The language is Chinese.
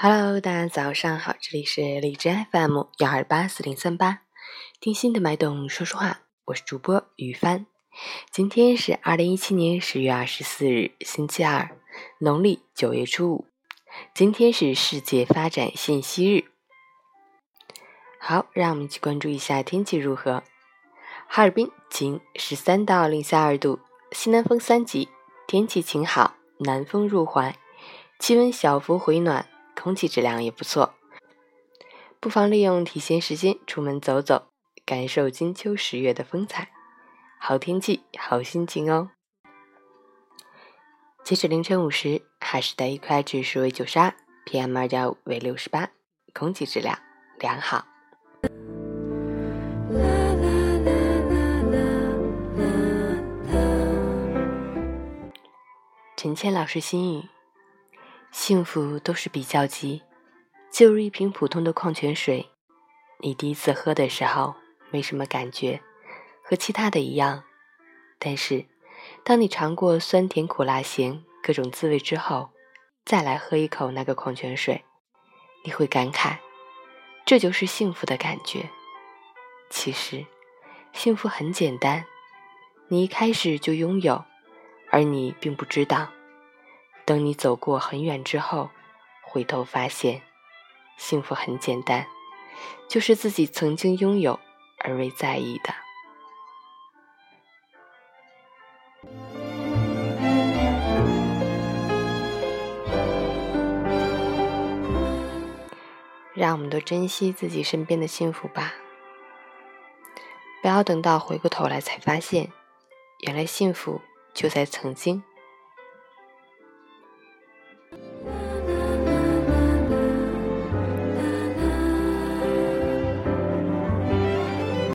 Hello，大家早上好，这里是荔枝 FM 幺二八四零三八，听心的脉动说说话，我是主播雨帆。今天是二零一七年十月二十四日，星期二，农历九月初五。今天是世界发展信息日。好，让我们一起关注一下天气如何。哈尔滨晴，十三到零下二度，西南风三级，天气晴好，南风入怀，气温小幅回暖。空气质量也不错，不妨利用提前时间出门走走，感受金秋十月的风采。好天气，好心情哦。截止凌晨五时，海市的一块指数为九十二，PM 二点五为六十八，空气质量良好。陈倩老师心语。幸福都是比较级，就如一瓶普通的矿泉水，你第一次喝的时候没什么感觉，和其他的一样。但是，当你尝过酸甜苦辣咸各种滋味之后，再来喝一口那个矿泉水，你会感慨，这就是幸福的感觉。其实，幸福很简单，你一开始就拥有，而你并不知道。等你走过很远之后，回头发现，幸福很简单，就是自己曾经拥有而未在意的。让我们都珍惜自己身边的幸福吧，不要等到回过头来才发现，原来幸福就在曾经。